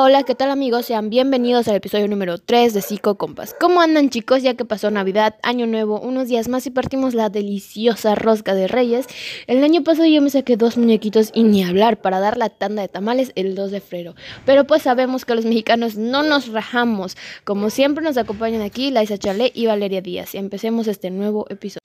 Hola, ¿qué tal amigos? Sean bienvenidos al episodio número 3 de Psico Compas. ¿Cómo andan chicos? Ya que pasó Navidad, Año Nuevo, unos días más y partimos la deliciosa rosca de Reyes. El año pasado yo me saqué dos muñequitos y ni hablar para dar la tanda de tamales el 2 de febrero. Pero pues sabemos que los mexicanos no nos rajamos. Como siempre nos acompañan aquí Laisa Chale y Valeria Díaz. Y empecemos este nuevo episodio.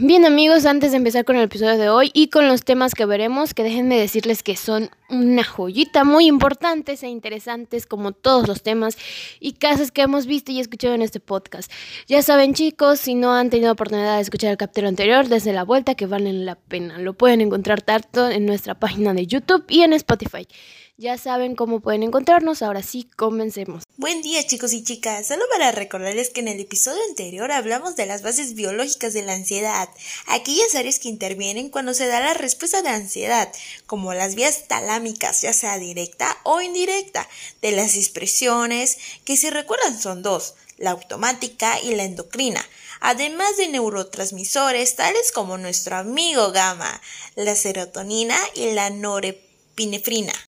Bien amigos, antes de empezar con el episodio de hoy y con los temas que veremos, que déjenme decirles que son una joyita muy importantes e interesantes como todos los temas y casos que hemos visto y escuchado en este podcast. Ya saben chicos, si no han tenido oportunidad de escuchar el capítulo anterior, desde la vuelta que valen la pena. Lo pueden encontrar tanto en nuestra página de YouTube y en Spotify. Ya saben cómo pueden encontrarnos, ahora sí, comencemos. Buen día chicos y chicas, solo para recordarles que en el episodio anterior hablamos de las bases biológicas de la ansiedad, aquellas áreas que intervienen cuando se da la respuesta de ansiedad, como las vías talámicas, ya sea directa o indirecta, de las expresiones, que si recuerdan son dos, la automática y la endocrina, además de neurotransmisores tales como nuestro amigo gamma, la serotonina y la norepinefrina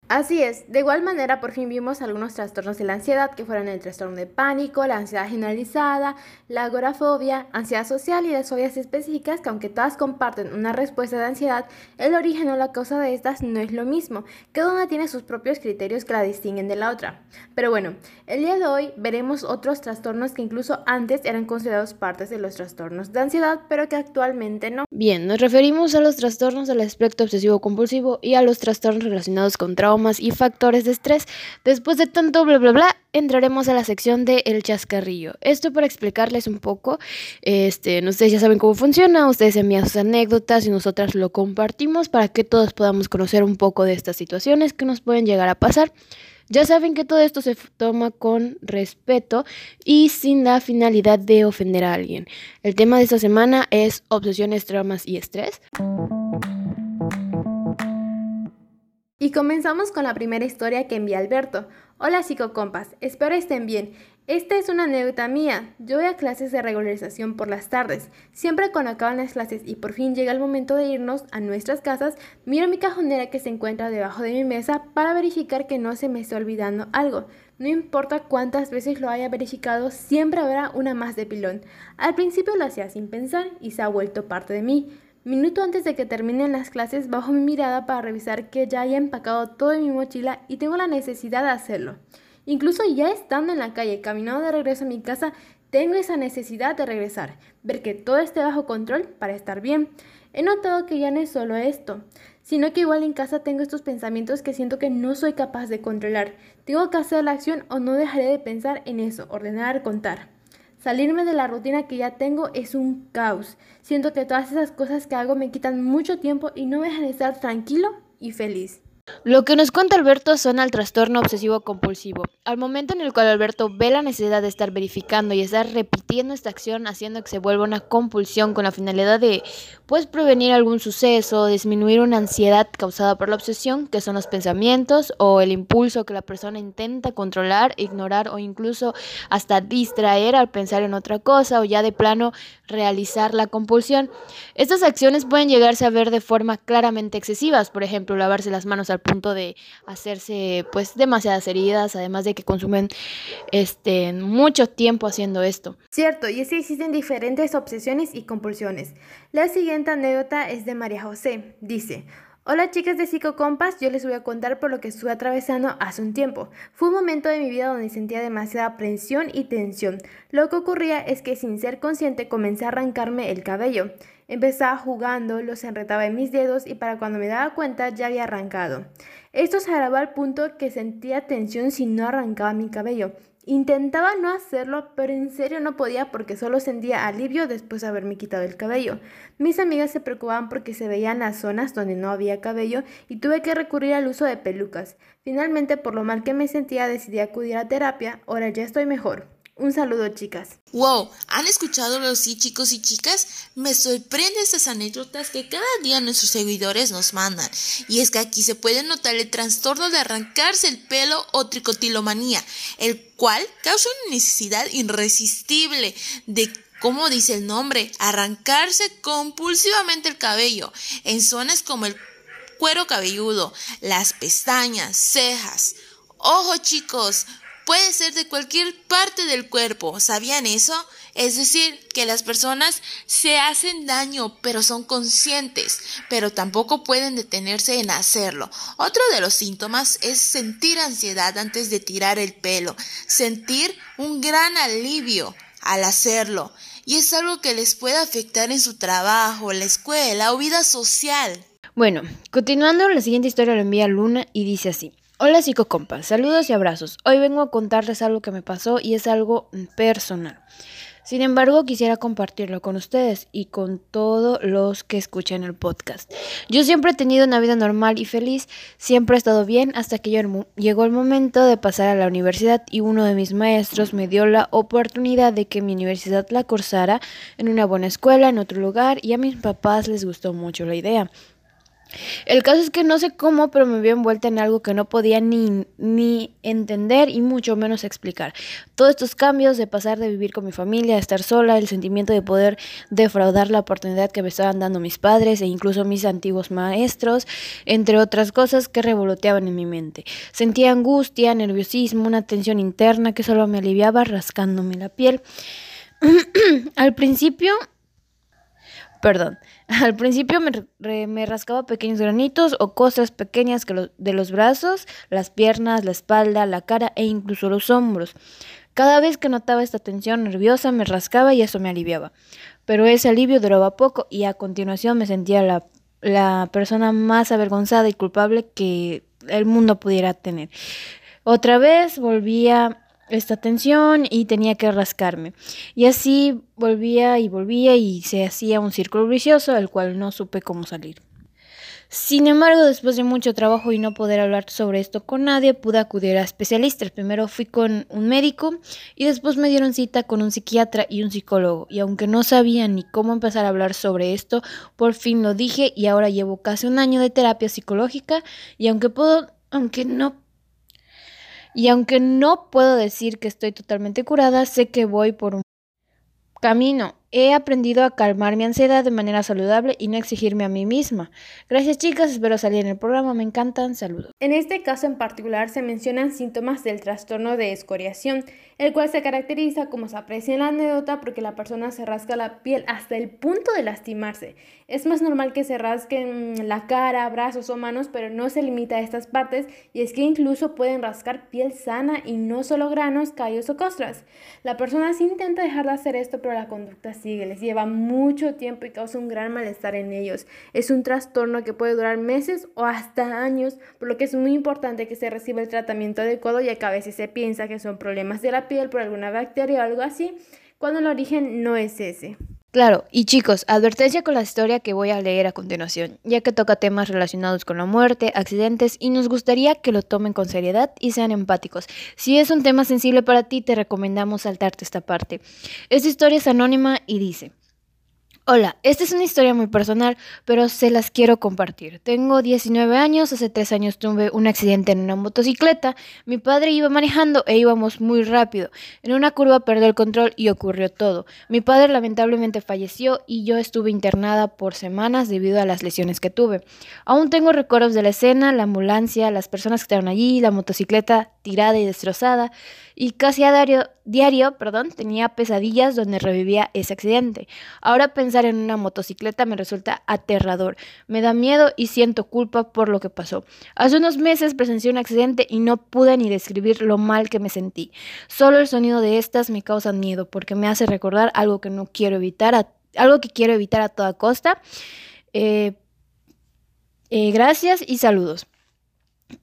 Así es, de igual manera por fin vimos algunos trastornos de la ansiedad que fueron el trastorno de pánico, la ansiedad generalizada, la agorafobia, ansiedad social y las fobias específicas que aunque todas comparten una respuesta de ansiedad, el origen o la causa de estas no es lo mismo, cada una tiene sus propios criterios que la distinguen de la otra. Pero bueno, el día de hoy veremos otros trastornos que incluso antes eran considerados partes de los trastornos de ansiedad, pero que actualmente no. Bien, nos referimos a los trastornos del espectro obsesivo compulsivo y a los trastornos relacionados con traumas y factores de estrés. Después de tanto bla bla bla, entraremos a la sección de El Chascarrillo. Esto para explicarles un poco, este, ustedes ya saben cómo funciona, ustedes envían sus anécdotas y nosotras lo compartimos para que todos podamos conocer un poco de estas situaciones que nos pueden llegar a pasar. Ya saben que todo esto se toma con respeto y sin la finalidad de ofender a alguien. El tema de esta semana es obsesiones, traumas y estrés. Y comenzamos con la primera historia que envía Alberto. Hola psicocompas, espero estén bien. Esta es una anécdota mía. Yo voy a clases de regularización por las tardes. Siempre cuando acaban las clases y por fin llega el momento de irnos a nuestras casas, miro mi cajonera que se encuentra debajo de mi mesa para verificar que no se me esté olvidando algo. No importa cuántas veces lo haya verificado, siempre habrá una más de pilón. Al principio lo hacía sin pensar y se ha vuelto parte de mí. Minuto antes de que terminen las clases, bajo mi mirada para revisar que ya haya empacado todo en mi mochila y tengo la necesidad de hacerlo. Incluso ya estando en la calle, caminando de regreso a mi casa, tengo esa necesidad de regresar, ver que todo esté bajo control para estar bien. He notado que ya no es solo esto, sino que igual en casa tengo estos pensamientos que siento que no soy capaz de controlar. Tengo que hacer la acción o no dejaré de pensar en eso, ordenar, contar. Salirme de la rutina que ya tengo es un caos. Siento que todas esas cosas que hago me quitan mucho tiempo y no me dejan estar tranquilo y feliz. Lo que nos cuenta Alberto suena al trastorno obsesivo compulsivo. Al momento en el cual Alberto ve la necesidad de estar verificando y estar repitiendo esta acción, haciendo que se vuelva una compulsión con la finalidad de, pues, prevenir algún suceso, disminuir una ansiedad causada por la obsesión, que son los pensamientos o el impulso que la persona intenta controlar, ignorar o incluso hasta distraer al pensar en otra cosa o ya de plano realizar la compulsión. Estas acciones pueden llegarse a ver de forma claramente excesivas, por ejemplo, lavarse las manos al punto de hacerse pues demasiadas heridas, además de que consumen este mucho tiempo haciendo esto. Cierto, y así existen diferentes obsesiones y compulsiones. La siguiente anécdota es de María José. Dice, Hola chicas de Psicocompas, yo les voy a contar por lo que estuve atravesando hace un tiempo. Fue un momento de mi vida donde sentía demasiada aprensión y tensión. Lo que ocurría es que sin ser consciente comencé a arrancarme el cabello. Empezaba jugando, los enretaba en mis dedos y para cuando me daba cuenta ya había arrancado. Esto se agravó al punto que sentía tensión si no arrancaba mi cabello. Intentaba no hacerlo, pero en serio no podía porque solo sentía alivio después de haberme quitado el cabello. Mis amigas se preocupaban porque se veían las zonas donde no había cabello y tuve que recurrir al uso de pelucas. Finalmente, por lo mal que me sentía, decidí acudir a terapia. Ahora ya estoy mejor. Un saludo, chicas. Wow, ¿han escuchado los sí, chicos y chicas? Me sorprende estas anécdotas que cada día nuestros seguidores nos mandan. Y es que aquí se puede notar el trastorno de arrancarse el pelo o tricotilomanía, el cual causa una necesidad irresistible de como dice el nombre, arrancarse compulsivamente el cabello en zonas como el cuero cabelludo, las pestañas, cejas. Ojo chicos, puede ser de cualquier parte del cuerpo. ¿Sabían eso? Es decir, que las personas se hacen daño, pero son conscientes, pero tampoco pueden detenerse en hacerlo. Otro de los síntomas es sentir ansiedad antes de tirar el pelo, sentir un gran alivio al hacerlo, y es algo que les puede afectar en su trabajo, la escuela o vida social. Bueno, continuando, la siguiente historia la envía Luna y dice así. Hola psicocompas, saludos y abrazos. Hoy vengo a contarles algo que me pasó y es algo personal. Sin embargo, quisiera compartirlo con ustedes y con todos los que escuchan el podcast. Yo siempre he tenido una vida normal y feliz, siempre he estado bien hasta que llegó el momento de pasar a la universidad y uno de mis maestros me dio la oportunidad de que mi universidad la cursara en una buena escuela, en otro lugar, y a mis papás les gustó mucho la idea. El caso es que no sé cómo, pero me vi envuelta en algo que no podía ni, ni entender y mucho menos explicar. Todos estos cambios de pasar de vivir con mi familia a estar sola, el sentimiento de poder defraudar la oportunidad que me estaban dando mis padres e incluso mis antiguos maestros, entre otras cosas que revoloteaban en mi mente. Sentía angustia, nerviosismo, una tensión interna que solo me aliviaba rascándome la piel. Al principio Perdón. Al principio me, rascaba pequeños granitos o cosas pequeñas que de los brazos, las piernas, la espalda, la cara e incluso los hombros. Cada vez que notaba esta tensión nerviosa me rascaba y eso me aliviaba. Pero ese alivio duraba poco y a continuación me sentía la, la persona más avergonzada y culpable que el mundo pudiera tener. Otra vez volvía esta tensión y tenía que rascarme. Y así volvía y volvía y se hacía un círculo vicioso del cual no supe cómo salir. Sin embargo, después de mucho trabajo y no poder hablar sobre esto con nadie, pude acudir a especialistas. Primero fui con un médico y después me dieron cita con un psiquiatra y un psicólogo. Y aunque no sabía ni cómo empezar a hablar sobre esto, por fin lo dije y ahora llevo casi un año de terapia psicológica y aunque puedo, aunque no y aunque no puedo decir que estoy totalmente curada, sé que voy por un camino He aprendido a calmar mi ansiedad de manera saludable y no exigirme a mí misma. Gracias chicas, espero salir en el programa, me encantan, saludos. En este caso en particular se mencionan síntomas del trastorno de escoriación, el cual se caracteriza como se aprecia en la anécdota porque la persona se rasca la piel hasta el punto de lastimarse. Es más normal que se rasquen la cara, brazos o manos, pero no se limita a estas partes y es que incluso pueden rascar piel sana y no solo granos, callos o costras. La persona sí intenta dejar de hacer esto, pero la conducta sigue, les lleva mucho tiempo y causa un gran malestar en ellos. Es un trastorno que puede durar meses o hasta años, por lo que es muy importante que se reciba el tratamiento adecuado, ya que a veces se piensa que son problemas de la piel por alguna bacteria o algo así, cuando el origen no es ese. Claro, y chicos, advertencia con la historia que voy a leer a continuación, ya que toca temas relacionados con la muerte, accidentes y nos gustaría que lo tomen con seriedad y sean empáticos. Si es un tema sensible para ti, te recomendamos saltarte esta parte. Esta historia es anónima y dice, Hola, esta es una historia muy personal, pero se las quiero compartir. Tengo 19 años, hace 3 años tuve un accidente en una motocicleta. Mi padre iba manejando e íbamos muy rápido. En una curva perdió el control y ocurrió todo. Mi padre lamentablemente falleció y yo estuve internada por semanas debido a las lesiones que tuve. Aún tengo recuerdos de la escena, la ambulancia, las personas que estaban allí, la motocicleta tirada y destrozada y casi a diario, diario perdón, tenía pesadillas donde revivía ese accidente. Ahora pensar en una motocicleta me resulta aterrador, me da miedo y siento culpa por lo que pasó. Hace unos meses presencié un accidente y no pude ni describir lo mal que me sentí. Solo el sonido de estas me causa miedo porque me hace recordar algo que no quiero evitar, algo que quiero evitar a toda costa. Eh, eh, gracias y saludos.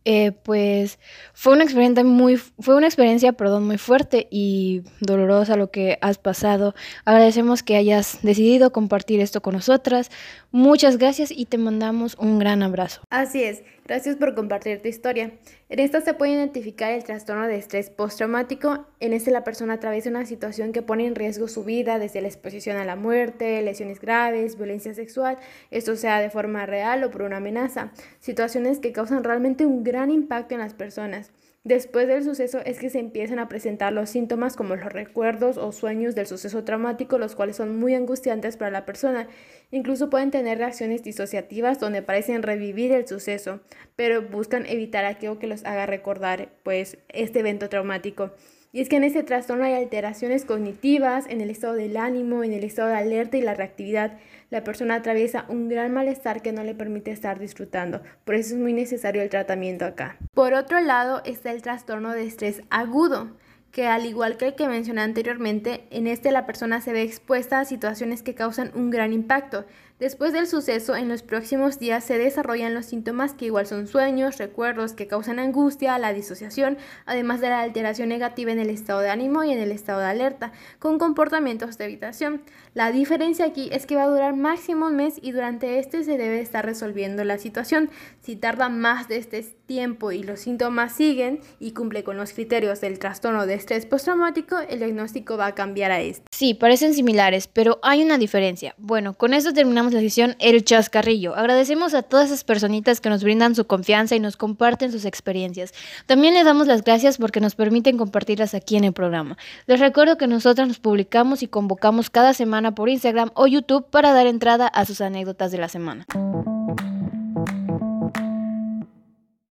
Eh, pues fue una experiencia muy fue una experiencia perdón muy fuerte y dolorosa lo que has pasado. Agradecemos que hayas decidido compartir esto con nosotras. Muchas gracias y te mandamos un gran abrazo. Así es Gracias por compartir tu historia. En esta se puede identificar el trastorno de estrés postraumático. En este la persona atraviesa una situación que pone en riesgo su vida, desde la exposición a la muerte, lesiones graves, violencia sexual, esto sea de forma real o por una amenaza. Situaciones que causan realmente un gran impacto en las personas. Después del suceso es que se empiezan a presentar los síntomas como los recuerdos o sueños del suceso traumático, los cuales son muy angustiantes para la persona. Incluso pueden tener reacciones disociativas donde parecen revivir el suceso, pero buscan evitar aquello que los haga recordar pues este evento traumático. Y es que en ese trastorno hay alteraciones cognitivas, en el estado del ánimo, en el estado de alerta y la reactividad. La persona atraviesa un gran malestar que no le permite estar disfrutando. Por eso es muy necesario el tratamiento acá. Por otro lado está el trastorno de estrés agudo que al igual que el que mencioné anteriormente, en este la persona se ve expuesta a situaciones que causan un gran impacto. Después del suceso, en los próximos días se desarrollan los síntomas que igual son sueños, recuerdos que causan angustia, la disociación, además de la alteración negativa en el estado de ánimo y en el estado de alerta, con comportamientos de evitación. La diferencia aquí es que va a durar máximo un mes y durante este se debe estar resolviendo la situación. Si tarda más de este tiempo y los síntomas siguen y cumple con los criterios del trastorno de estrés postraumático, el diagnóstico va a cambiar a este. Sí, parecen similares, pero hay una diferencia. Bueno, con esto terminamos la sesión El Chascarrillo. Agradecemos a todas esas personitas que nos brindan su confianza y nos comparten sus experiencias. También les damos las gracias porque nos permiten compartirlas aquí en el programa. Les recuerdo que nosotros nos publicamos y convocamos cada semana por Instagram o YouTube para dar entrada a sus anécdotas de la semana.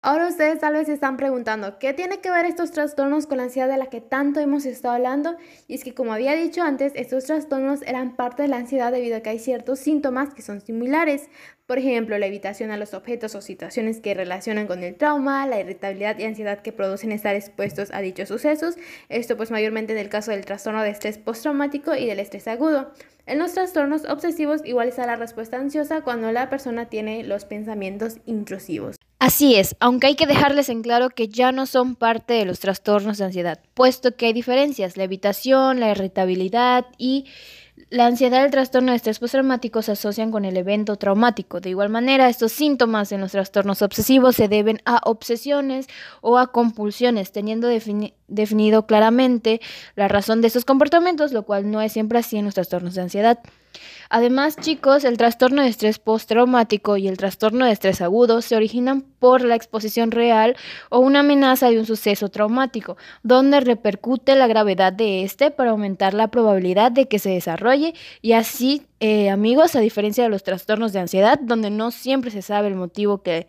Ahora ustedes tal vez se están preguntando, ¿qué tiene que ver estos trastornos con la ansiedad de la que tanto hemos estado hablando? Y es que como había dicho antes, estos trastornos eran parte de la ansiedad debido a que hay ciertos síntomas que son similares. Por ejemplo, la evitación a los objetos o situaciones que relacionan con el trauma, la irritabilidad y ansiedad que producen estar expuestos a dichos sucesos. Esto pues mayormente en el caso del trastorno de estrés postraumático y del estrés agudo. En los trastornos obsesivos igual está la respuesta ansiosa cuando la persona tiene los pensamientos intrusivos. Así es, aunque hay que dejarles en claro que ya no son parte de los trastornos de ansiedad, puesto que hay diferencias, la evitación, la irritabilidad y la ansiedad y el trastorno de estrés postraumático se asocian con el evento traumático. De igual manera, estos síntomas en los trastornos obsesivos se deben a obsesiones o a compulsiones, teniendo definido claramente la razón de estos comportamientos, lo cual no es siempre así en los trastornos de ansiedad. Además, chicos, el trastorno de estrés postraumático y el trastorno de estrés agudo se originan por la exposición real o una amenaza de un suceso traumático, donde repercute la gravedad de este para aumentar la probabilidad de que se desarrolle y así eh, amigos, a diferencia de los trastornos de ansiedad, donde no siempre se sabe el motivo que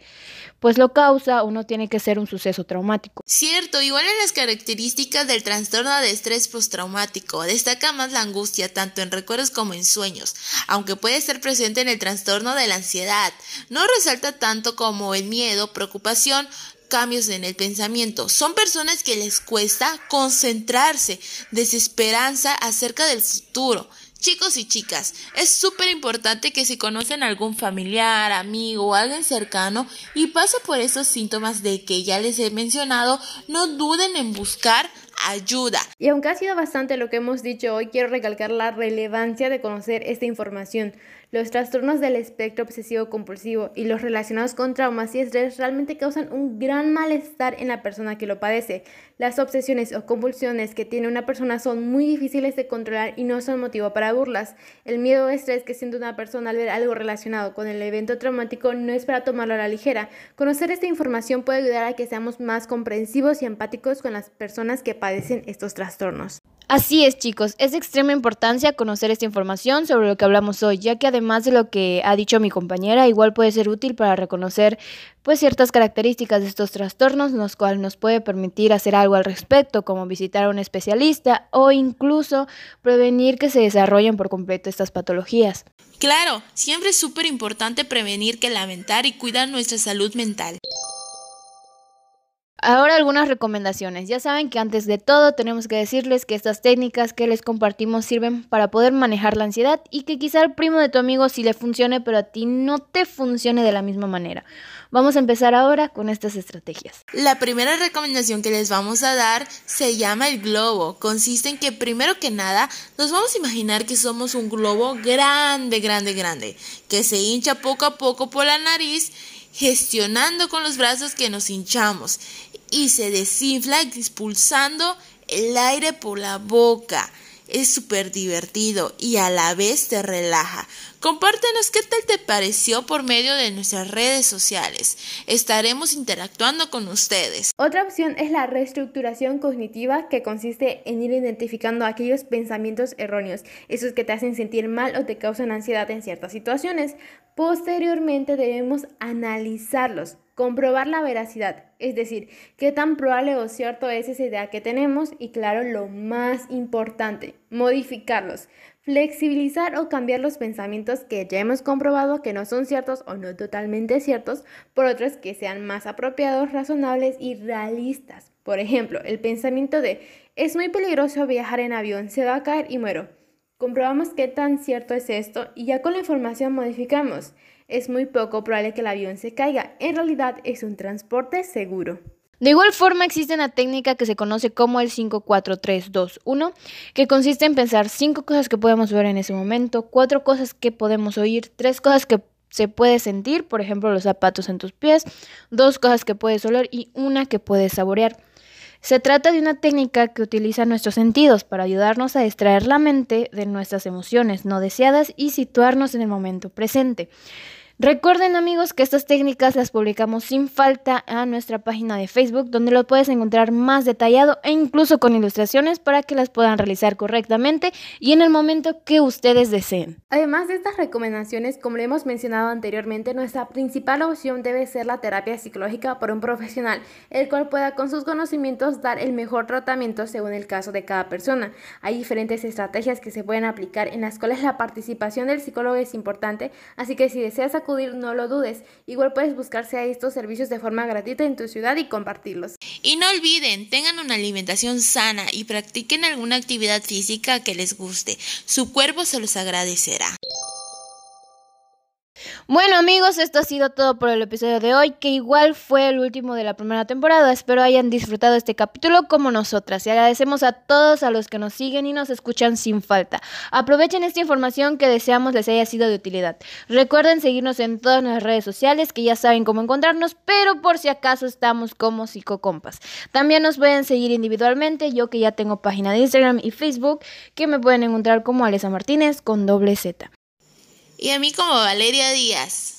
pues lo causa, uno tiene que ser un suceso traumático. Cierto, igual en las características del trastorno de estrés postraumático, destaca más la angustia tanto en recuerdos como en sueños, aunque puede estar presente en el trastorno de la ansiedad. No resalta tanto como el miedo, preocupación, cambios en el pensamiento. Son personas que les cuesta concentrarse, desesperanza acerca del futuro. Chicos y chicas, es súper importante que si conocen a algún familiar, amigo o alguien cercano y pasa por esos síntomas de que ya les he mencionado, no duden en buscar ayuda. Y aunque ha sido bastante lo que hemos dicho hoy, quiero recalcar la relevancia de conocer esta información. Los trastornos del espectro obsesivo compulsivo y los relacionados con traumas y estrés realmente causan un gran malestar en la persona que lo padece. Las obsesiones o convulsiones que tiene una persona son muy difíciles de controlar y no son motivo para burlas. El miedo o estrés que siente una persona al ver algo relacionado con el evento traumático no es para tomarlo a la ligera. Conocer esta información puede ayudar a que seamos más comprensivos y empáticos con las personas que padecen estos trastornos. Así es, chicos, es de extrema importancia conocer esta información sobre lo que hablamos hoy, ya que además de lo que ha dicho mi compañera, igual puede ser útil para reconocer pues ciertas características de estos trastornos, los cuales nos puede permitir hacer algo al respecto, como visitar a un especialista o incluso prevenir que se desarrollen por completo estas patologías. Claro, siempre es súper importante prevenir que lamentar y cuidar nuestra salud mental. Ahora algunas recomendaciones. Ya saben que antes de todo tenemos que decirles que estas técnicas que les compartimos sirven para poder manejar la ansiedad y que quizá al primo de tu amigo sí le funcione, pero a ti no te funcione de la misma manera. Vamos a empezar ahora con estas estrategias. La primera recomendación que les vamos a dar se llama el globo. Consiste en que primero que nada nos vamos a imaginar que somos un globo grande, grande, grande, que se hincha poco a poco por la nariz gestionando con los brazos que nos hinchamos y se desinfla expulsando el aire por la boca. Es súper divertido y a la vez te relaja. Compártenos qué tal te pareció por medio de nuestras redes sociales. Estaremos interactuando con ustedes. Otra opción es la reestructuración cognitiva que consiste en ir identificando aquellos pensamientos erróneos, esos que te hacen sentir mal o te causan ansiedad en ciertas situaciones. Posteriormente debemos analizarlos, comprobar la veracidad, es decir, qué tan probable o cierto es esa idea que tenemos y claro, lo más importante, modificarlos, flexibilizar o cambiar los pensamientos que ya hemos comprobado que no son ciertos o no totalmente ciertos por otros que sean más apropiados, razonables y realistas. Por ejemplo, el pensamiento de es muy peligroso viajar en avión, se va a caer y muero. Comprobamos qué tan cierto es esto y ya con la información modificamos. Es muy poco probable que el avión se caiga. En realidad es un transporte seguro. De igual forma existe una técnica que se conoce como el 54321, que consiste en pensar cinco cosas que podemos ver en ese momento, cuatro cosas que podemos oír, tres cosas que se puede sentir, por ejemplo los zapatos en tus pies, dos cosas que puedes oler y una que puedes saborear. Se trata de una técnica que utiliza nuestros sentidos para ayudarnos a distraer la mente de nuestras emociones no deseadas y situarnos en el momento presente. Recuerden amigos que estas técnicas las publicamos sin falta a nuestra página de Facebook donde lo puedes encontrar más detallado e incluso con ilustraciones para que las puedan realizar correctamente y en el momento que ustedes deseen. Además de estas recomendaciones, como le hemos mencionado anteriormente, nuestra principal opción debe ser la terapia psicológica por un profesional, el cual pueda con sus conocimientos dar el mejor tratamiento según el caso de cada persona. Hay diferentes estrategias que se pueden aplicar en las cuales la participación del psicólogo es importante, así que si deseas no lo dudes. Igual puedes buscarse a estos servicios de forma gratuita en tu ciudad y compartirlos. Y no olviden, tengan una alimentación sana y practiquen alguna actividad física que les guste. Su cuerpo se los agradecerá. Bueno amigos, esto ha sido todo por el episodio de hoy, que igual fue el último de la primera temporada. Espero hayan disfrutado este capítulo como nosotras y agradecemos a todos a los que nos siguen y nos escuchan sin falta. Aprovechen esta información que deseamos les haya sido de utilidad. Recuerden seguirnos en todas nuestras redes sociales que ya saben cómo encontrarnos, pero por si acaso estamos como psicocompas. También nos pueden seguir individualmente, yo que ya tengo página de Instagram y Facebook, que me pueden encontrar como Alesa Martínez con doble Z. Y a mí como Valeria Díaz.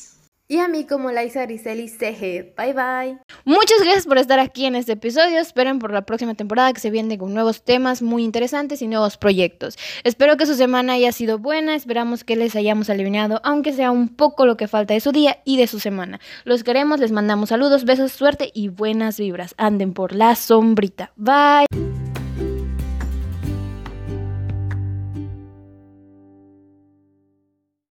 Y a mí como Laisa Griseli CG. Bye bye. Muchas gracias por estar aquí en este episodio. Esperen por la próxima temporada que se viene con nuevos temas muy interesantes y nuevos proyectos. Espero que su semana haya sido buena. Esperamos que les hayamos aliviado, aunque sea un poco lo que falta de su día y de su semana. Los queremos, les mandamos saludos, besos, suerte y buenas vibras. Anden por la sombrita. Bye.